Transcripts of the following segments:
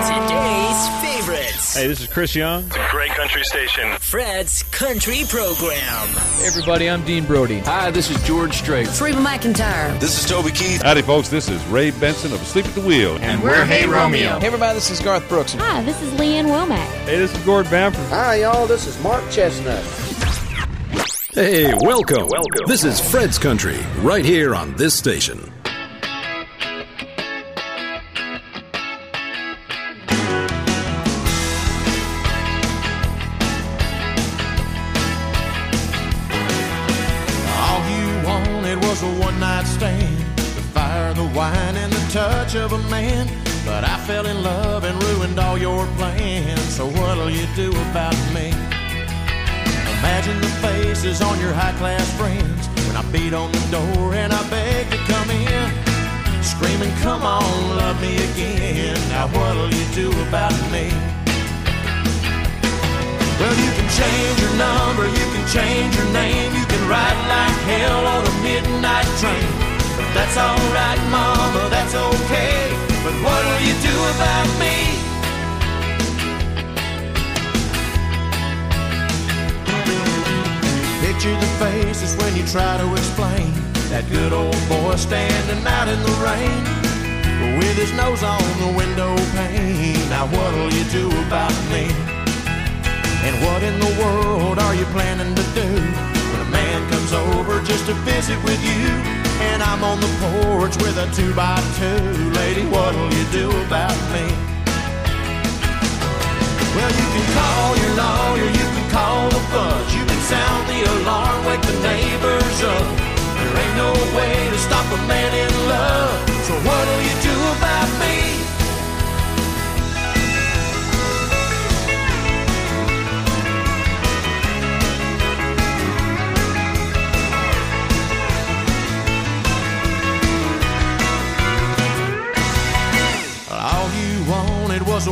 Today's favorites. Hey, this is Chris Young. It's a great country station. Fred's Country Program. Hey everybody, I'm Dean Brody. Hi, this is George Strait. Reba McEntire. This is Toby Keith. Howdy, folks. This is Ray Benson of Sleep at the Wheel. And we're Hey Romeo. Hey everybody, this is Garth Brooks. Hi, this is Lee Ann Womack. Hey, this is Gord Bamford. Hi, y'all. This is Mark Chesnutt. Hey, welcome. Welcome. This is Fred's Country, right here on this station. Plans. So what'll you do about me? Imagine the faces on your high class friends when I beat on the door and I beg to come in. Screaming, come on, love me again. Now what'll you do about me? Well, you can change your number, you can change your name, you can ride like hell on a midnight train. That's alright, mama, that's okay. But what'll you do about me? Picture the faces when you try to explain that good old boy standing out in the rain with his nose on the window pane. Now what'll you do about me? And what in the world are you planning to do when a man comes over just to visit with you? And I'm on the porch with a two by two. Lady, what'll you do about me? Well, you can call your lawyer,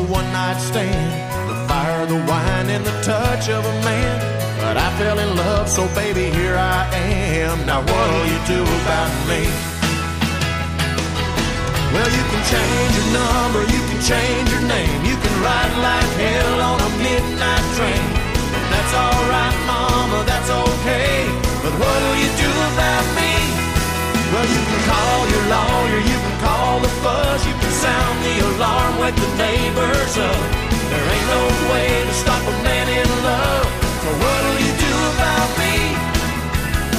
one night stand, the fire, the wine, and the touch of a man. But I fell in love, so baby, here I am. Now what'll you do about me? Well, you can change your number, you can change your name, you can ride like hell on a midnight train. That's alright, mama, that's okay. But what'll you do about me? Well, you can call your lawyer, you can call the fuzz, you can sound the alarm, wake the neighbors up. There ain't no way to stop a man in love. So what'll you do about me?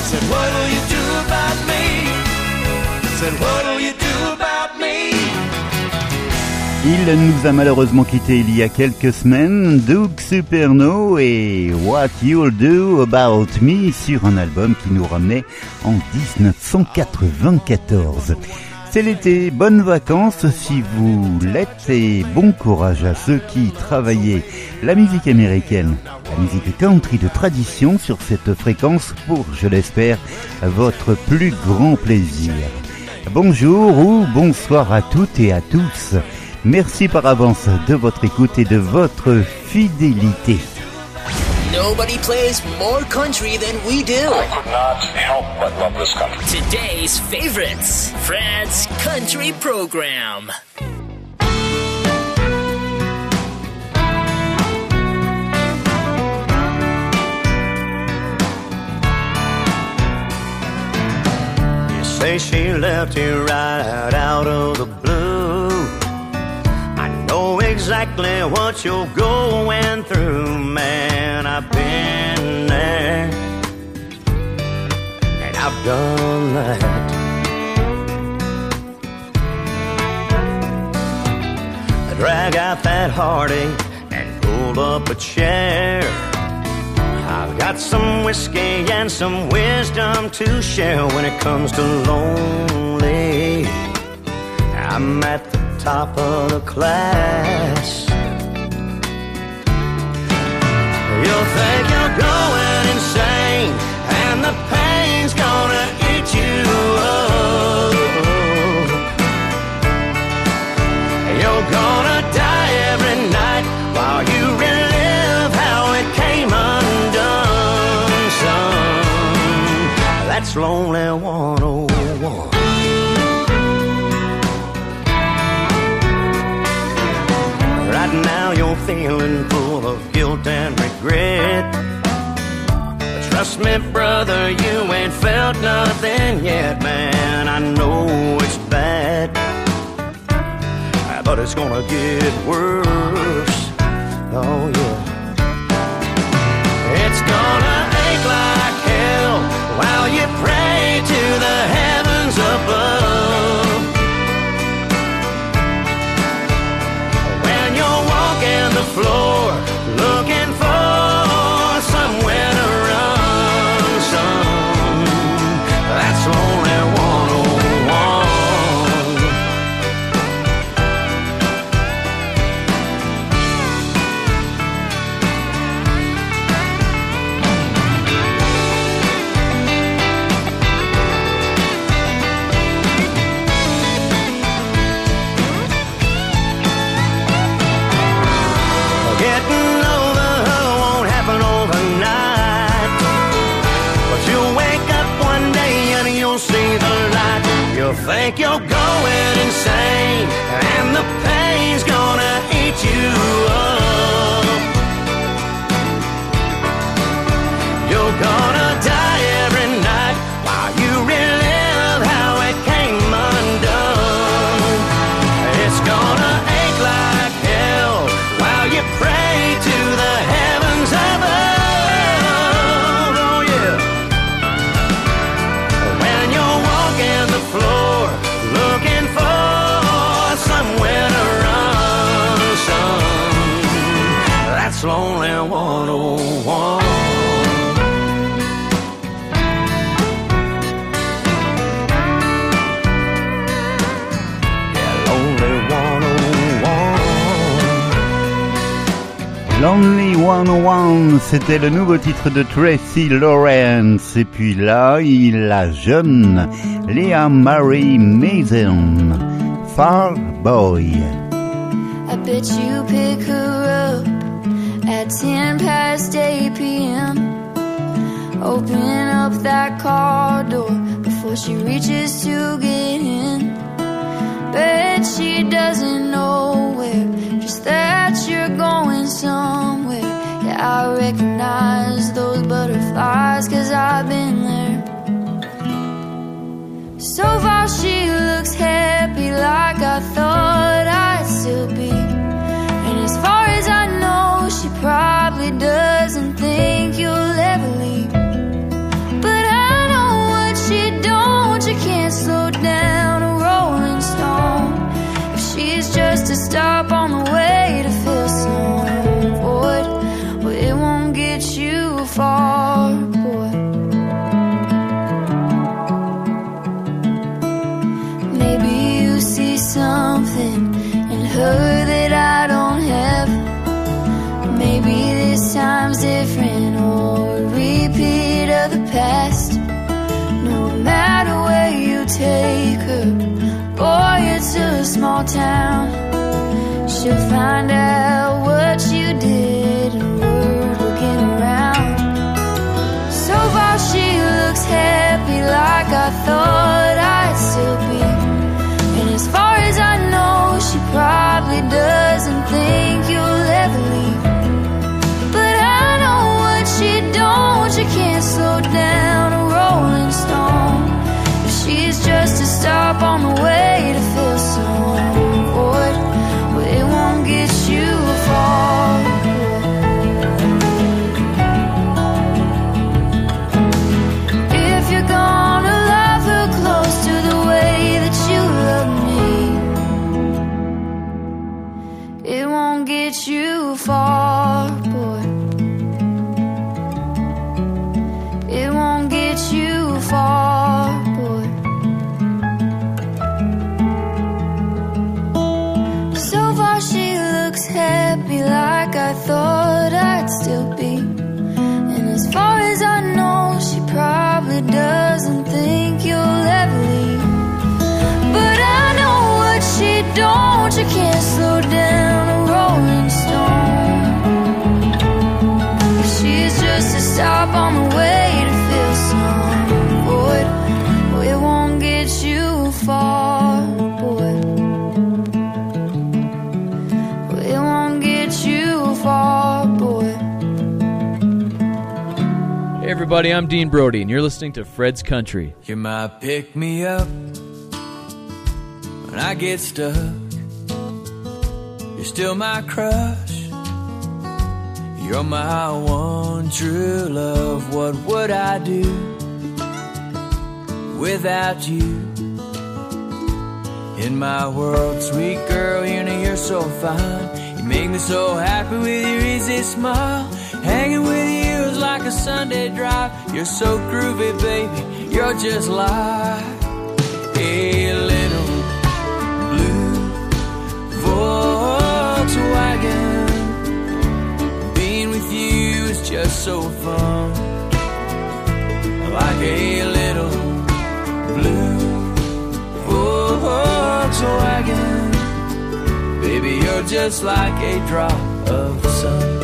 Said, what'll you do about me? Said, what'll you do about me? Il nous a malheureusement quitté il y a quelques semaines, Doug Superno et What You'll Do About Me sur un album qui nous ramenait en 1994. C'est l'été, bonnes vacances si vous l'êtes et bon courage à ceux qui travaillaient la musique américaine, la musique country de tradition sur cette fréquence pour, je l'espère, votre plus grand plaisir. Bonjour ou bonsoir à toutes et à tous. Merci par avance de votre écoute et de votre fidélité. Nobody plays more country than we do. I could not help but love this country. Today's favorites. Fred's Country Program. You say she left you right out of the blue. Exactly what you're going through, man. I've been there, and I've done that. I drag out that heartache and pull up a chair. I've got some whiskey and some wisdom to share when it comes to lonely. I'm at top of the class. You'll think you're going insane, and the feeling full of guilt and regret. But trust me, brother, you ain't felt nothing yet, man. I know it's bad, but it's gonna get worse. Oh, yeah. It's gonna c'était le nouveau titre de Tracy Lawrence. Et puis là, il a jeune Leah Marie Mason, Far Boy. I bet you pick her up at 10 past 8 p.m. Open up that car door before she reaches to get in. Bet she doesn't know where, just that you're going somewhere. I recognize those butterflies, cause I've been there. So far, she looks happy, like I thought I'd still be. town I'm Dean Brody, and you're listening to Fred's Country. You're my pick me up when I get stuck. You're still my crush. You're my one true love. What would I do without you? In my world, sweet girl, you know you're so fine. You make me so happy with your easy smile. Hanging with you like a Sunday drive. You're so groovy, baby. You're just like a little blue Volkswagen. Being with you is just so fun. Like a little blue Volkswagen. Baby, you're just like a drop of sun.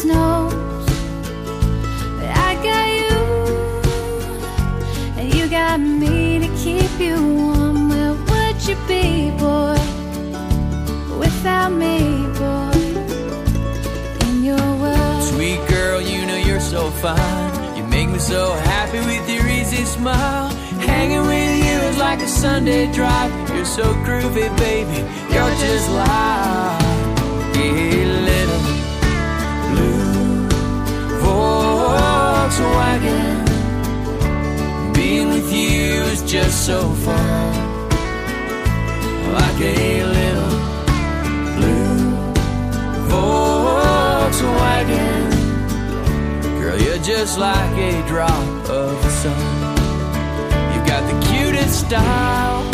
Snows. But I got you, and you got me to keep you warm. Where would you be, boy, without me, boy? In your world, Sweet girl, you know you're so fine. You make me so happy with your easy smile. Hanging with you is like a Sunday drive. You're so groovy, baby. You're just like Volkswagen. Being with you is just so fun. Like a little blue Volkswagen. Girl, you're just like a drop of the sun. You got the cutest style.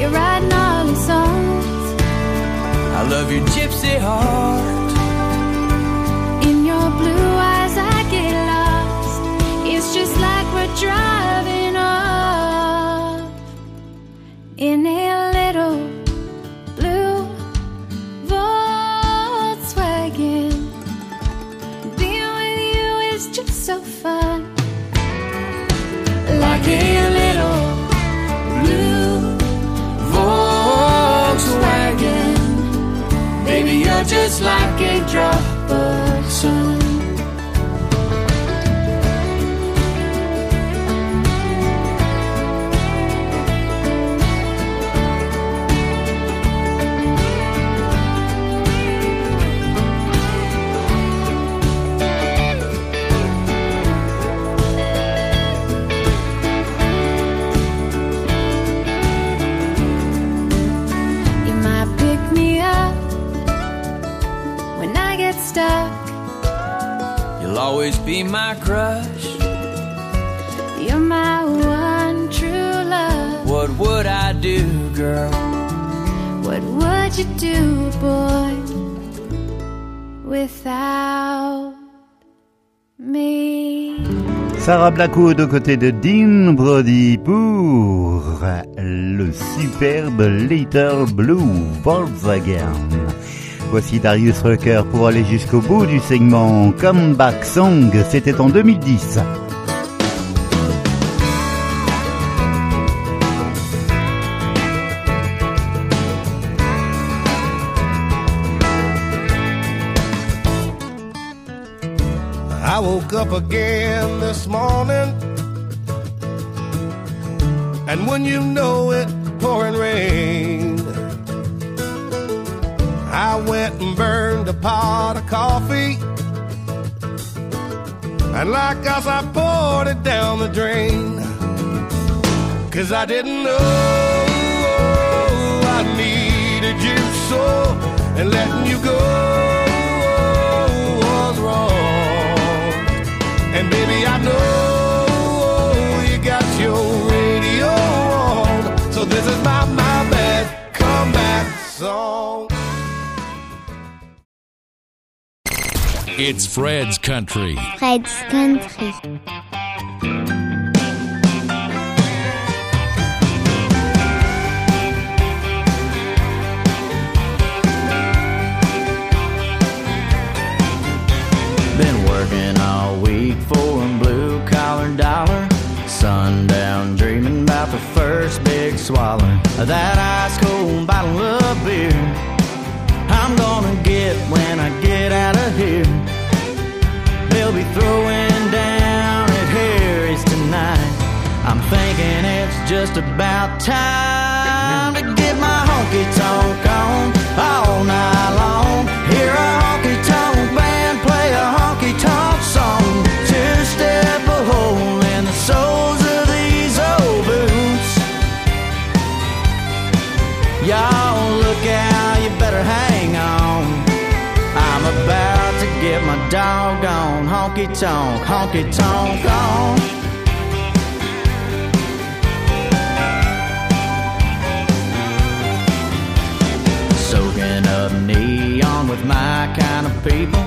you're writing all these songs. I love your gypsy heart. In your blue driving off in a little blue Volkswagen. Being with you is just so fun. Like a little Blue Volkswagen. Baby, you're just like a drop of sun. Sarah Blackwood aux côtés de Dean Brody pour le superbe Little Blue Volkswagen. Voici Darius Rucker pour aller jusqu'au bout du segment Comeback Song, c'était en 2010. I woke up again this morning, and when you know it, pouring rain. I went and burned a pot of coffee, and like us, I poured it down the drain. Cause I didn't know I needed you so, and letting you go was wrong. And baby, I know you got your radio on. So this is my, my bad comeback song. It's Fred's Country. Fred's Country. Sundown dreaming about the first big swallow of that ice cold bottle of beer. I'm gonna get when I get out of here. They'll be throwing down at Harry's tonight. I'm thinking it's just about time to get my honky tonk on all night long. Hear a honky tonk, honky tonk on. Soaking up neon with my kind of people.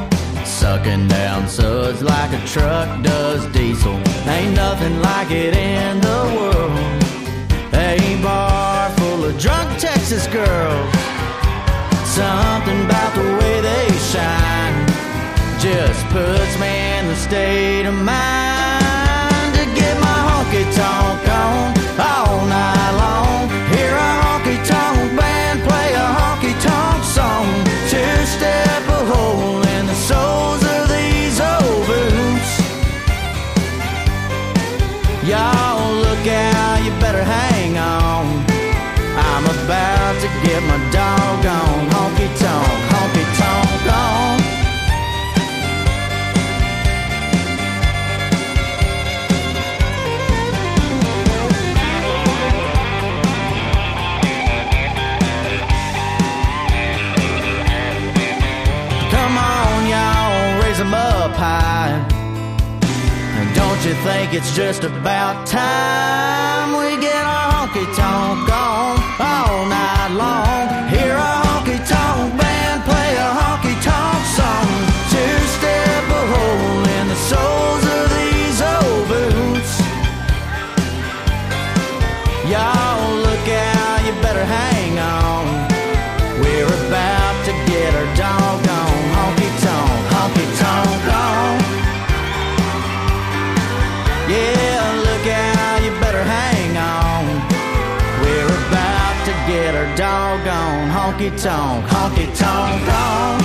Sucking down suds like a truck does diesel. Ain't nothing like it in the world. A bar full of drunk Texas girls. Something about the way they shine just puts me state of mind to get my honky tonk on all night long. It's just about time honky honky.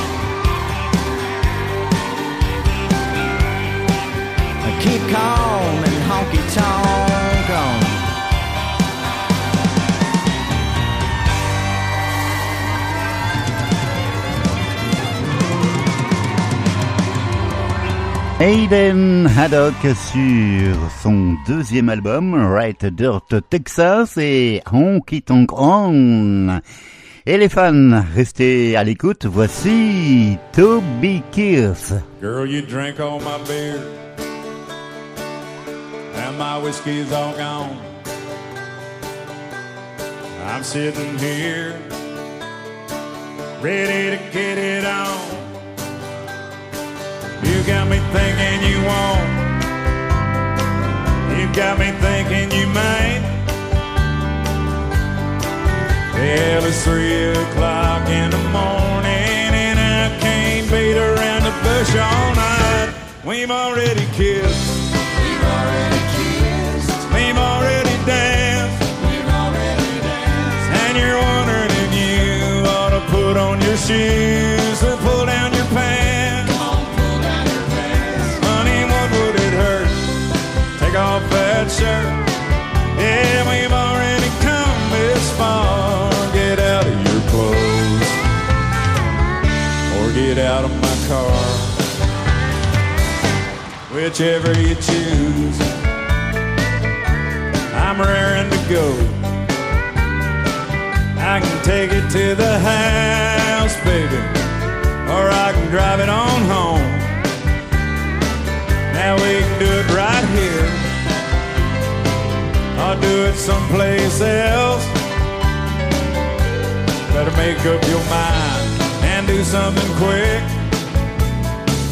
Keep calm and honky tonk on. Aiden Haddock sur son deuxième album, Right Dirt Texas et Honky Tonk On. Et les fans, restez à l'écoute, voici Toby Keith. Girl, you drink all my beer. And my whiskey's all gone. I'm sitting here, ready to get it on. You got me thinking you won't. You got me thinking you might. Well, it's three o'clock in the morning, and I can't beat around the bush all night. We've already kissed. We've already kissed. We've already danced. We've already danced. And you're wondering if you ought to put on your shoes get out of my car. Whichever you choose, I'm raring to go. I can take it to the house, baby, or I can drive it on home. Now we can do it right here. I'll do it someplace else. Better make up your mind do something quick.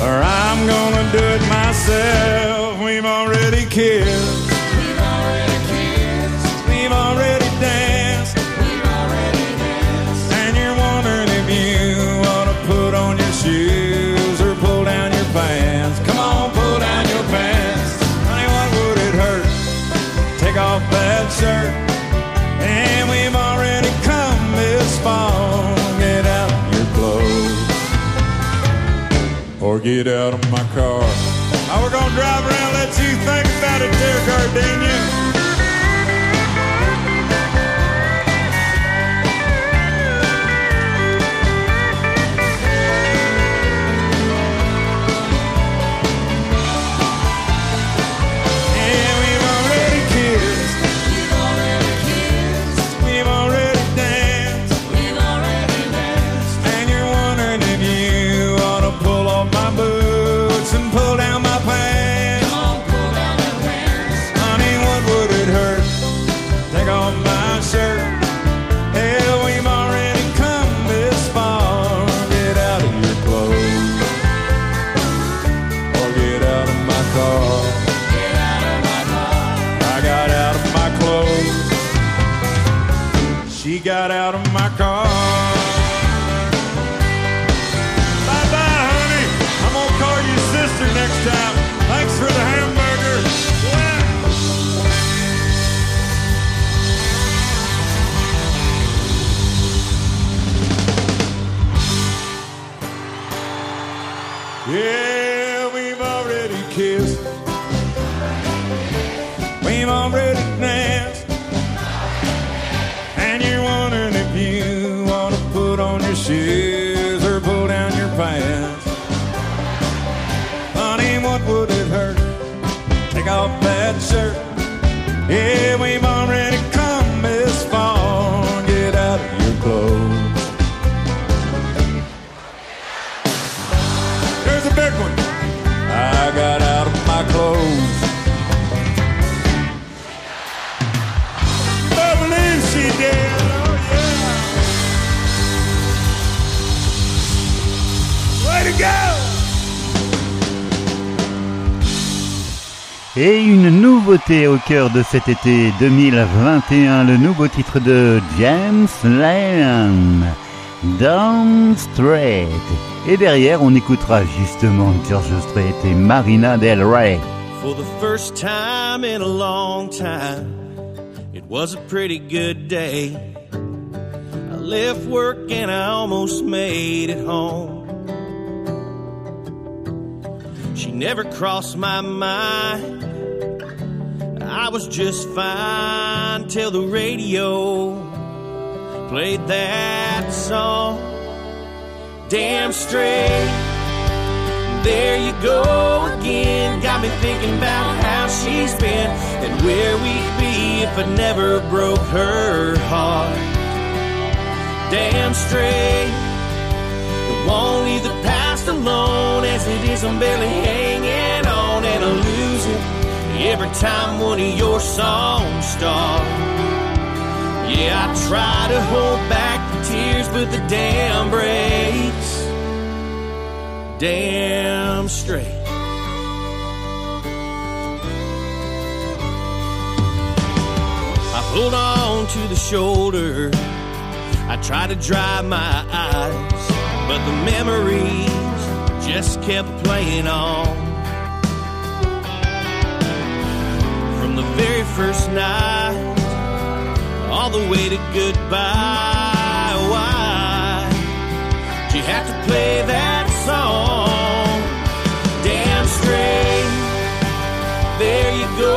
Or I'm gonna do it myself. We've already kissed. We've already kissed. We've already danced. We've already danced. And you're wondering if you to put on your shoes or pull down your pants. Come on, pull down your pants. Honey, what would it hurt? Take off that shirt. Get out of my car. Now we're gonna drive around, let you think about it there, Gardenia. Et une nouveauté au cœur de cet été 2021, le nouveau titre de James Lyon, Damn Strait. Et derrière, on écoutera justement George Strait et Marina Del Rey. For the first time in a long time, it was a pretty good day. I left work and I almost made it home. She never crossed my mind. I was just fine till the radio played that song. Damn straight. There you go again. Got me thinking about how she's been and where we'd be if I never broke her heart. Damn straight. It won't leave the past alone as it is. I'm barely hanging on and I lose it every time one of your songs start. Yeah, I try to hold back the tears, but the dam breaks damn straight. I pulled on to the shoulder. I tried to dry my eyes, but the memories just kept playing on. From the very first night, the way to goodbye. Why? You have to play that song. Damn straight. There you go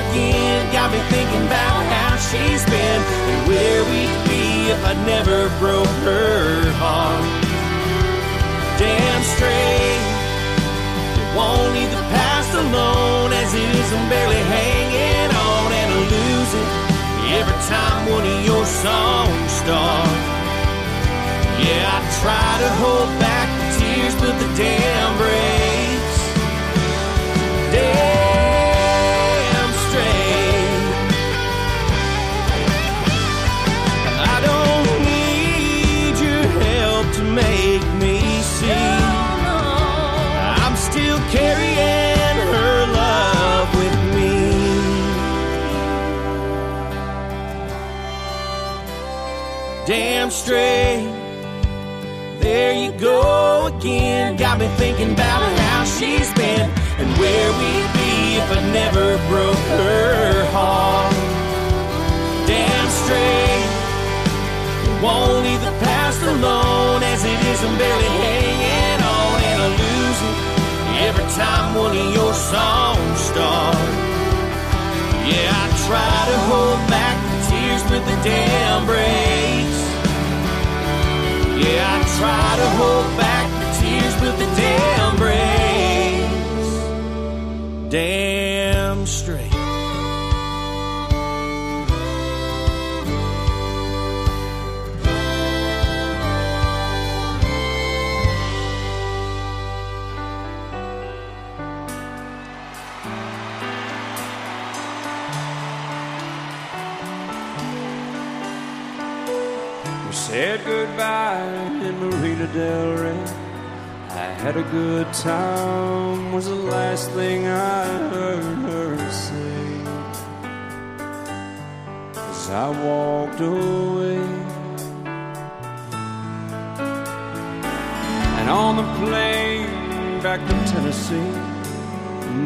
again. Got me thinking about how she's been and where we'd be if I never broke her heart. Damn straight. It won't leave the past alone as it is. I'm barely hanging every time one of your songs start. Yeah, I try to hold back the tears, but the dam breaks. Damn straight. There you go again. Got me thinking about how she's been and where we'd be if I never broke her heart. Damn straight. Won't leave the past alone as it is. I'm barely hanging on and I lose it every time one of your songs start. Yeah, I try to hold back the tears with the damn brakes. I try to hold back the tears with the damn brakes. Damn in Marina Del Rey. I had a good time, was the last thing I heard her say. As I walked away. And on the plane back to Tennessee,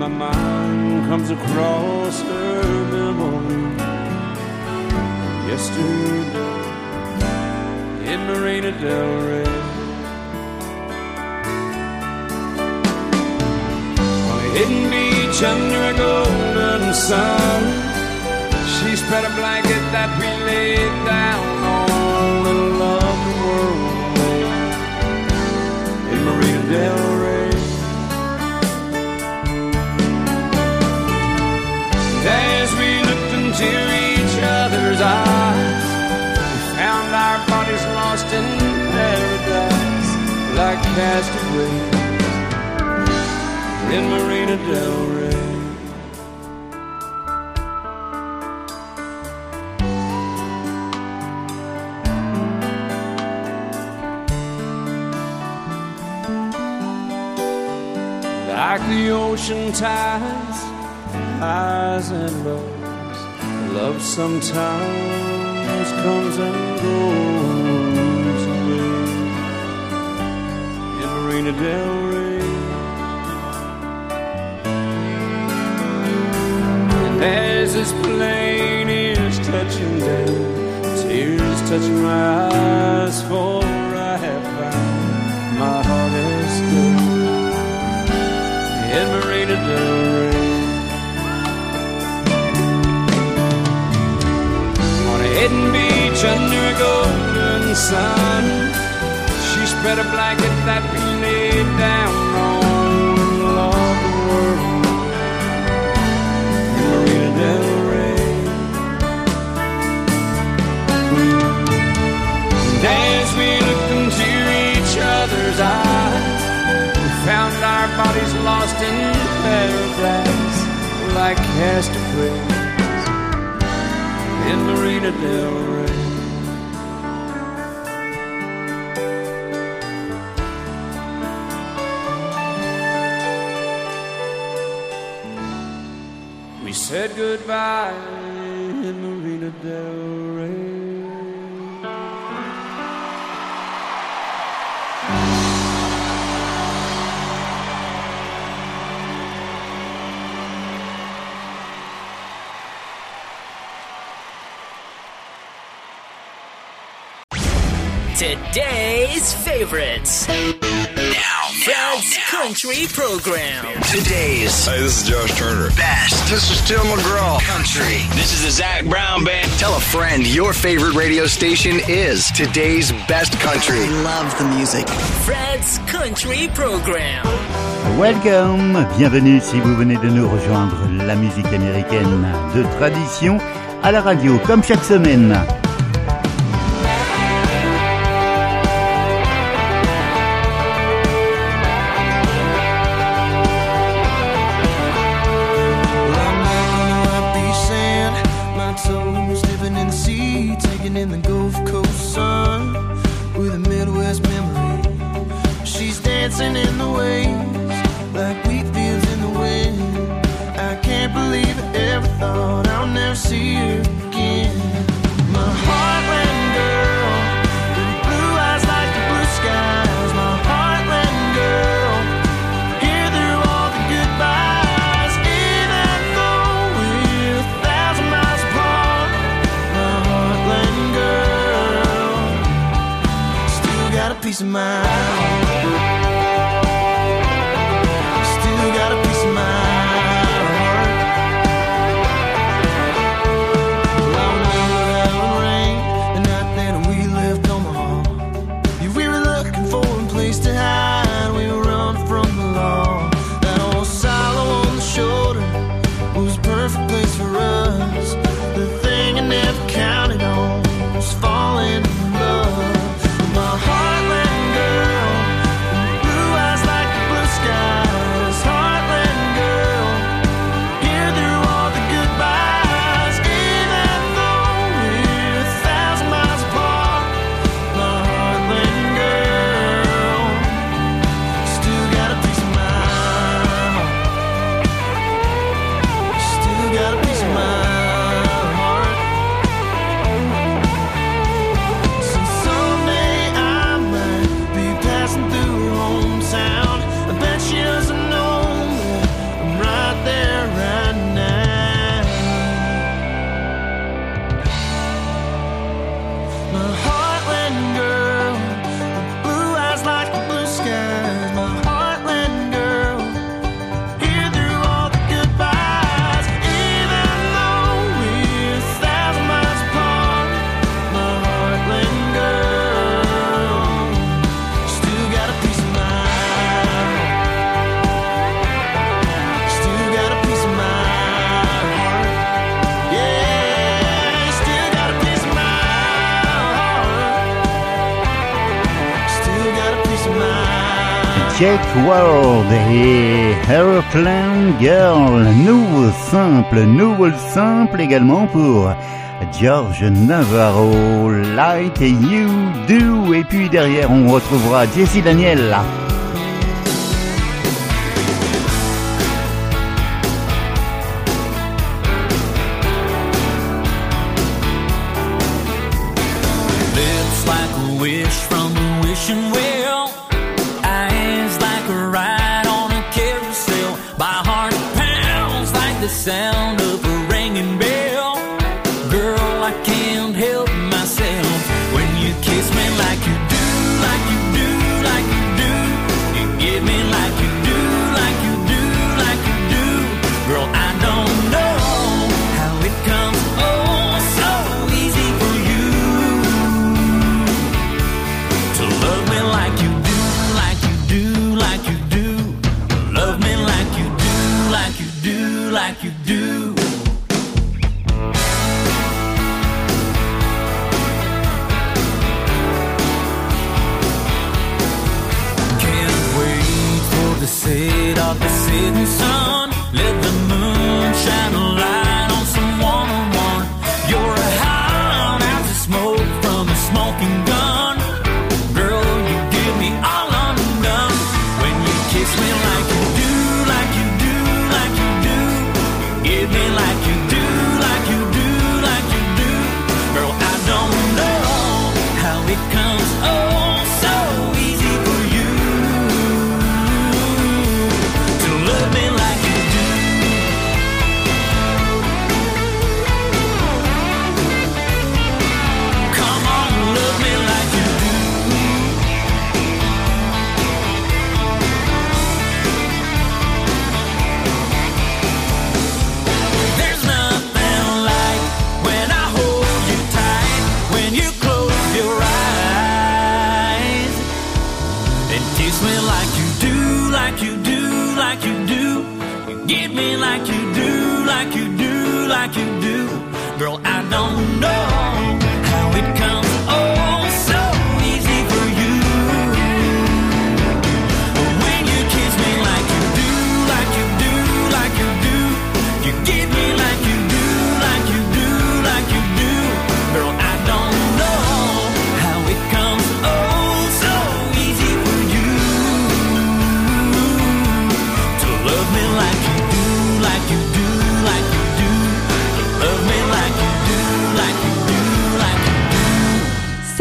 my mind comes across her memory. Yesterday in Marina Del Rey. On a hidden beach under a golden sun, she spread a blanket that we laid down on and loved the world. In Marina Del Rey. Castaways in Marina Del Rey. Like the ocean tides, highs and lows, love sometimes comes and goes Marina Del Rey. And as this plane is touching down, tears touching my eyes, for I have found my heart is still in Marina Del Rey. On a hidden beach under a golden sun, spread a blanket that we laid down on and loved the world. In Marina Del Rey. And as we looked into each other's eyes, we found our bodies lost in paradise like castaways in Marina Del Rey. Said goodbye in Marina Del Rey. Today's favorites. Country Program. Today's. Hey, this is Josh Turner. Best. This is Tim McGraw. Country. This is the Zach Brown Band. Tell a friend your favorite radio station is today's best country. love the music. Fred's Country Program. Welcome, bienvenue si vous venez de nous rejoindre, la musique américaine de tradition à la radio comme chaque semaine. World et Airplane Girl. Nouveau simple, nouveau simple également pour George Navarro, Light You Do. Et puis derrière, on retrouvera Jessie Daniel.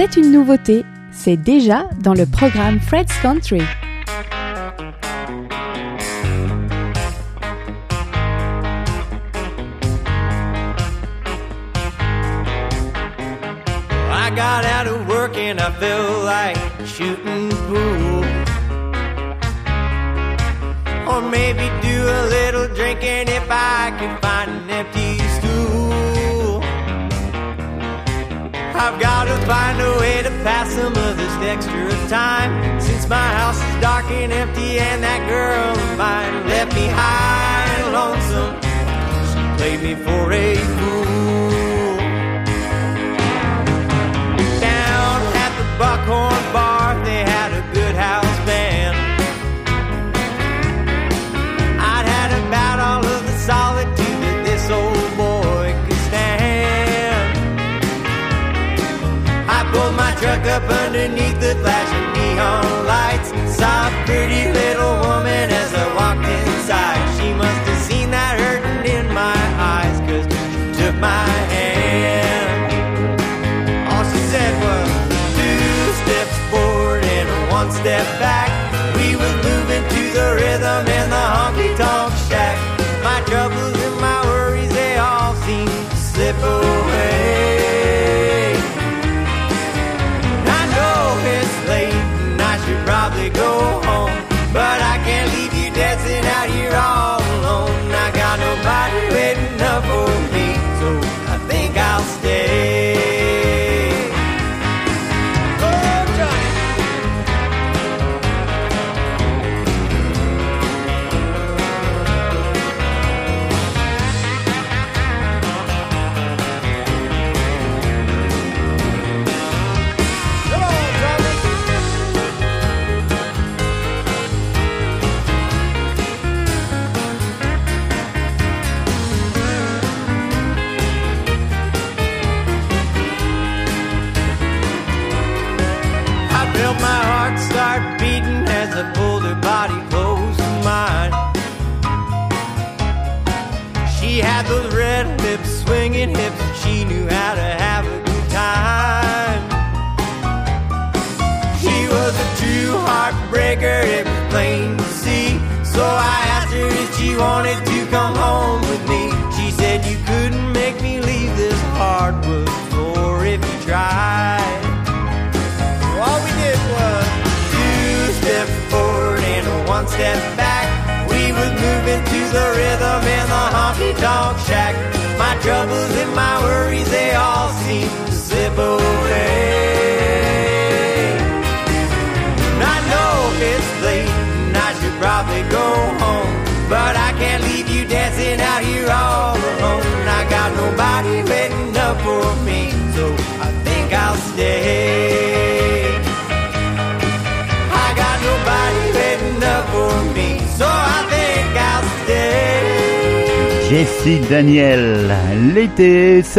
C'est une nouveauté, c'est déjà dans le programme Fred's Country. I got out of work and I felt like shooting pool. Or maybe do a little drinking if I could find an empty stool. I've got find a way to pass some of this extra time. Since my house is dark and empty, and that girl of mine left me high and lonesome. She played me for a fool. back up underneath the flashing neon lights. Saw a pretty little woman as I walked inside. She must have seen that hurting in my eyes, cause she took my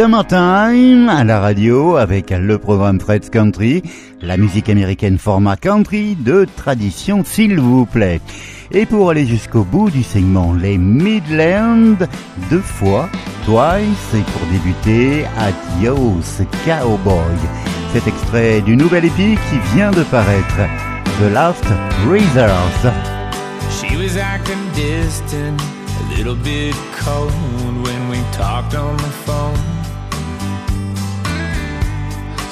Summertime à la radio avec le programme Fred's Country, la musique américaine format country de tradition s'il vous plaît. Et pour aller jusqu'au bout du segment Les Midlands, deux fois, twice, et pour débuter, Adios Cowboy. Cet extrait du nouvel épi qui vient de paraître, The Last Reserves.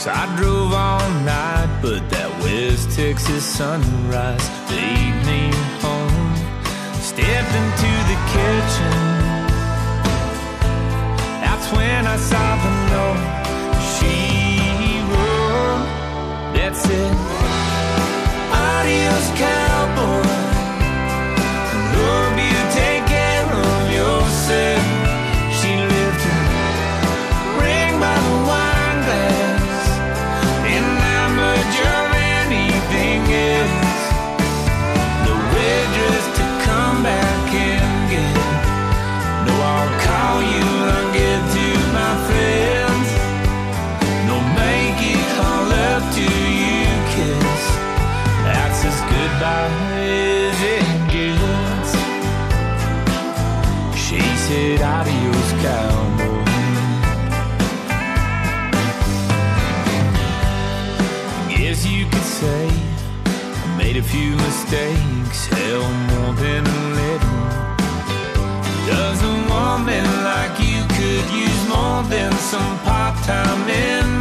So I drove all night, but that West Texas sunrise, the me home, stepped into the kitchen. That's when I saw the note she wrote that said, Adios, cowboy. mistakes hell more than a little. Does a woman like you could use more than some part-time in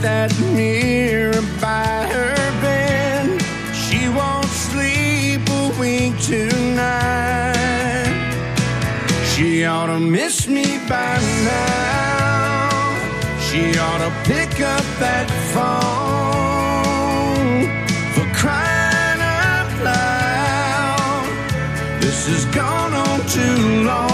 that mirror by her bed. She won't sleep a wink tonight. She ought to miss me by now. She ought to pick up that phone for crying out loud. This has gone on too long.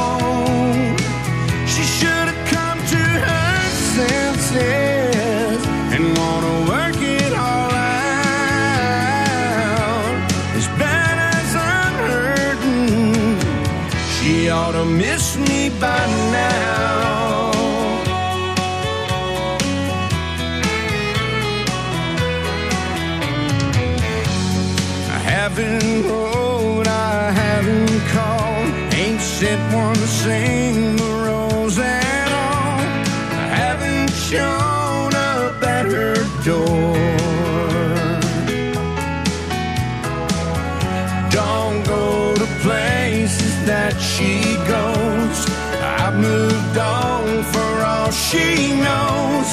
she knows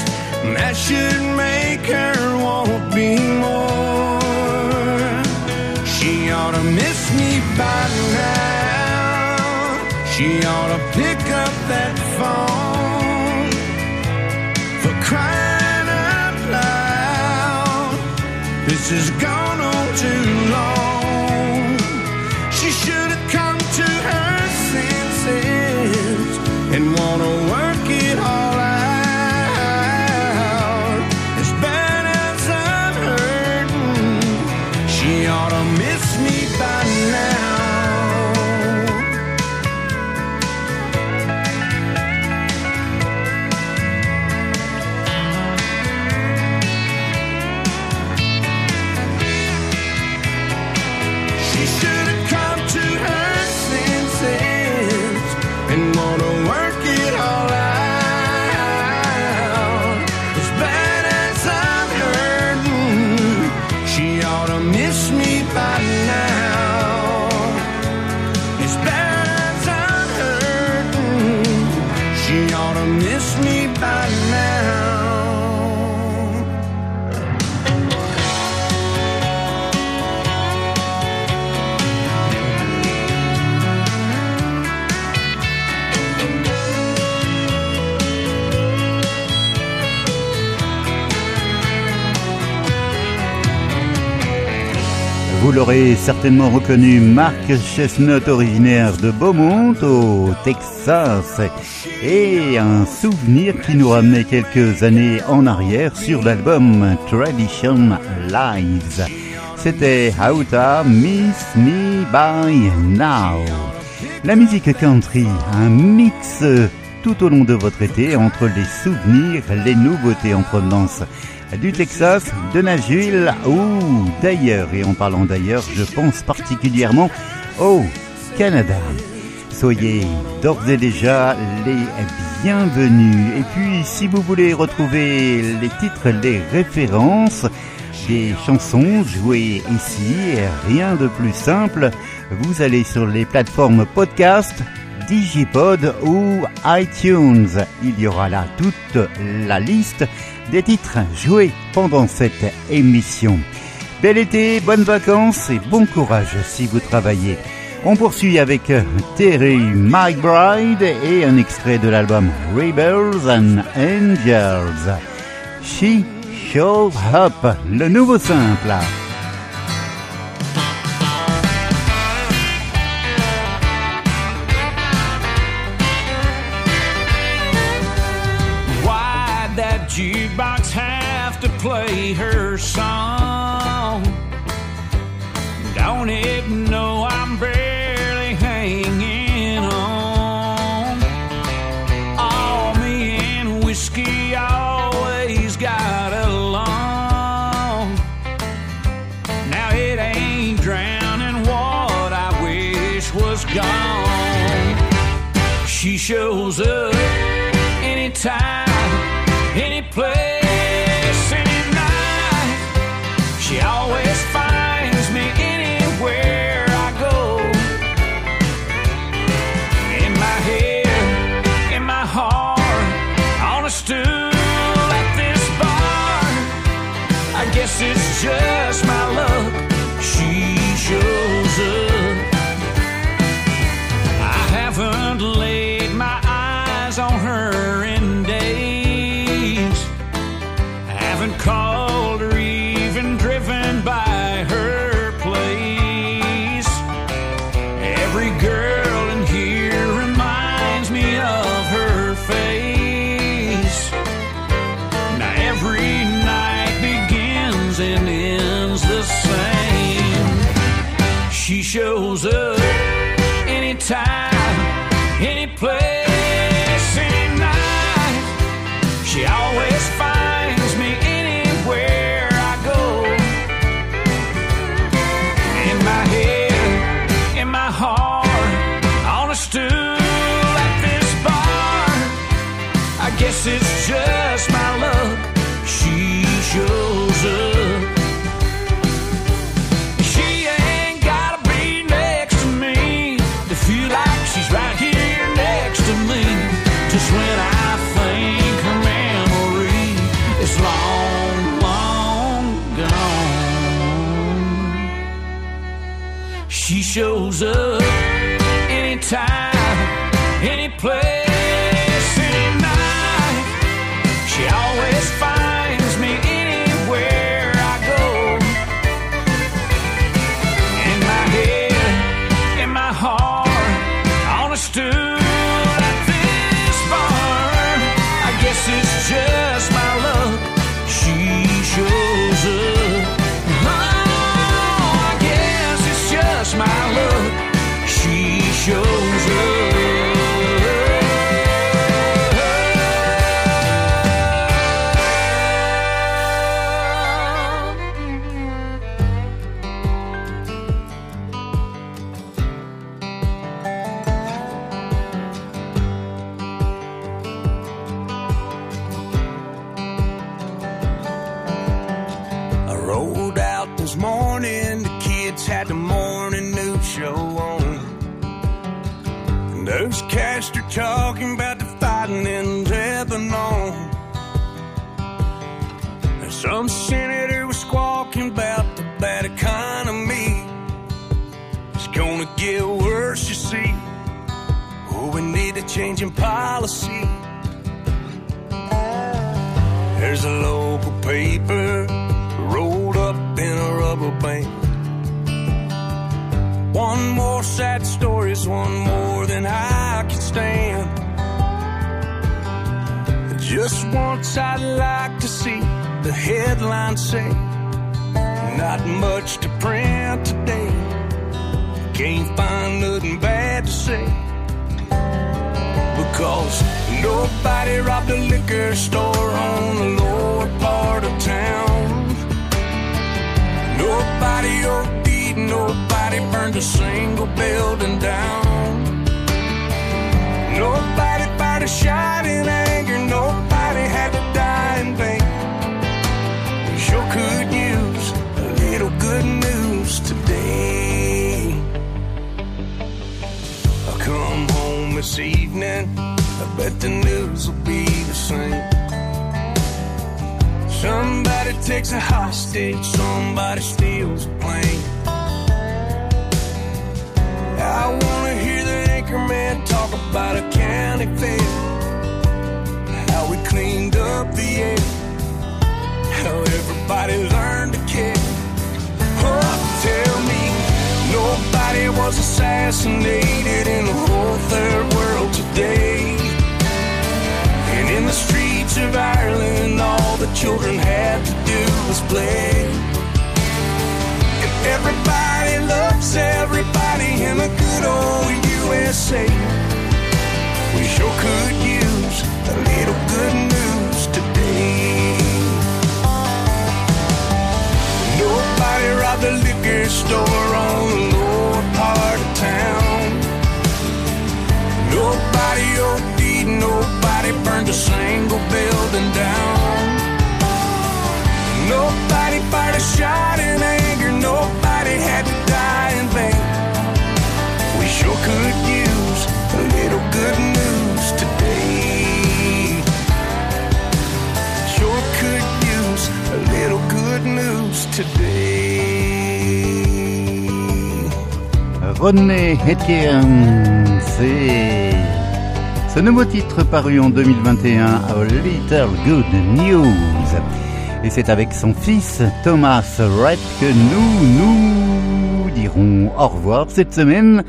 that should make her want me more. She ought to miss me by now. She ought to pick up that phone for crying out loud. This is gone. Vous l'aurez certainement reconnu, Mark Chestnut, originaire de Beaumont, au Texas, et un souvenir qui nous ramenait quelques années en arrière sur l'album Tradition Lives. C'était Outa Miss Me By Now. La musique country, un mix tout au long de votre été entre les souvenirs, les nouveautés en provenance du Texas, de Nashville ou d'ailleurs. Et en parlant d'ailleurs, je pense particulièrement au Canada. Soyez d'ores et déjà les bienvenus. Et puis, si vous voulez retrouver les titres, les références, des chansons jouées ici, rien de plus simple, vous allez sur les plateformes podcast, Digipod ou iTunes. Il y aura là toute la liste des titres joués pendant cette émission. Bel été, bonnes vacances et bon courage si vous travaillez. On poursuit avec Terry McBride et un extrait de l'album Rebels and Angels. She Show Up, le nouveau simple. Song? Don't it stool at this bar. I guess it's just my luck. She shows this evening, I bet the news will be the same. Somebody takes a hostage, somebody steals a plane. I wanna hear the anchorman talk about a county fair. How we cleaned up the air. How everybody learned to care. Oh, tell me, nobody was assassinated in the whole third world today. And in the streets of Ireland, all the children had to do was play. And everybody loves everybody in the good old USA. We sure could use a little good news today. Nobody robbed a liquor store on the part of town. Nobody OD'd, nobody burned a single building down. Nobody fired a shot in anger, nobody had to die in vain. We sure could use a little good news today. Sure could use a little good news today. Rodney Hetkian, c'est ce nouveau titre paru en 2021, A Little Good News. Et c'est avec son fils Thomas Wright que nous nous dirons au revoir cette semaine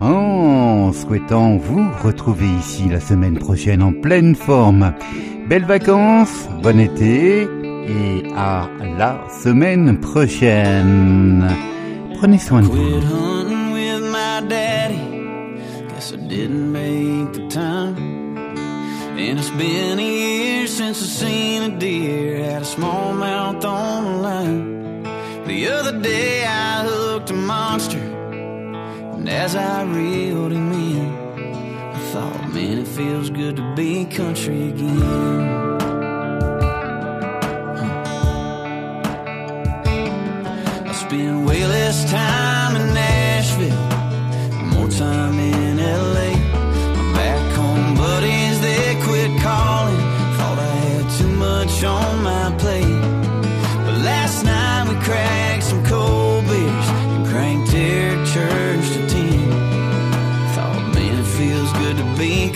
en souhaitant vous retrouver ici la semaine prochaine en pleine forme. Belles vacances, bon été et à la semaine prochaine. Prenez soin de vous. My daddy. Guess I didn't make the time. And it's been a year since I seen a deer at a smallmouth on the line. The other day I hooked a monster, and as I reeled him in, I thought, man, it feels good to be country again. I spend way less time in time in LA. My back home buddies, they quit calling. Thought I had too much on my plate. But last night we cracked some cold beers and cranked Eric church to ten. Thought, man, it feels good to be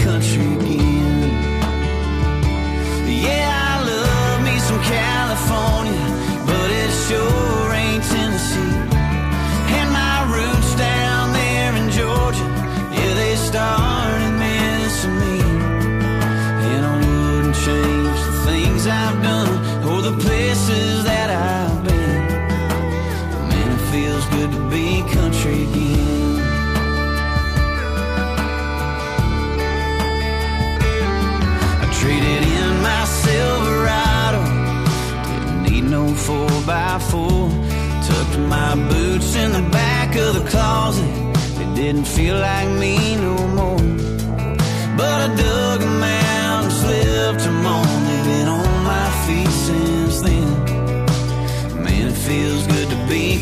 back of the closet. It didn't feel like me no more. But I dug 'em out and slipped 'em on. They've been on my feet since then. Man, it feels good to be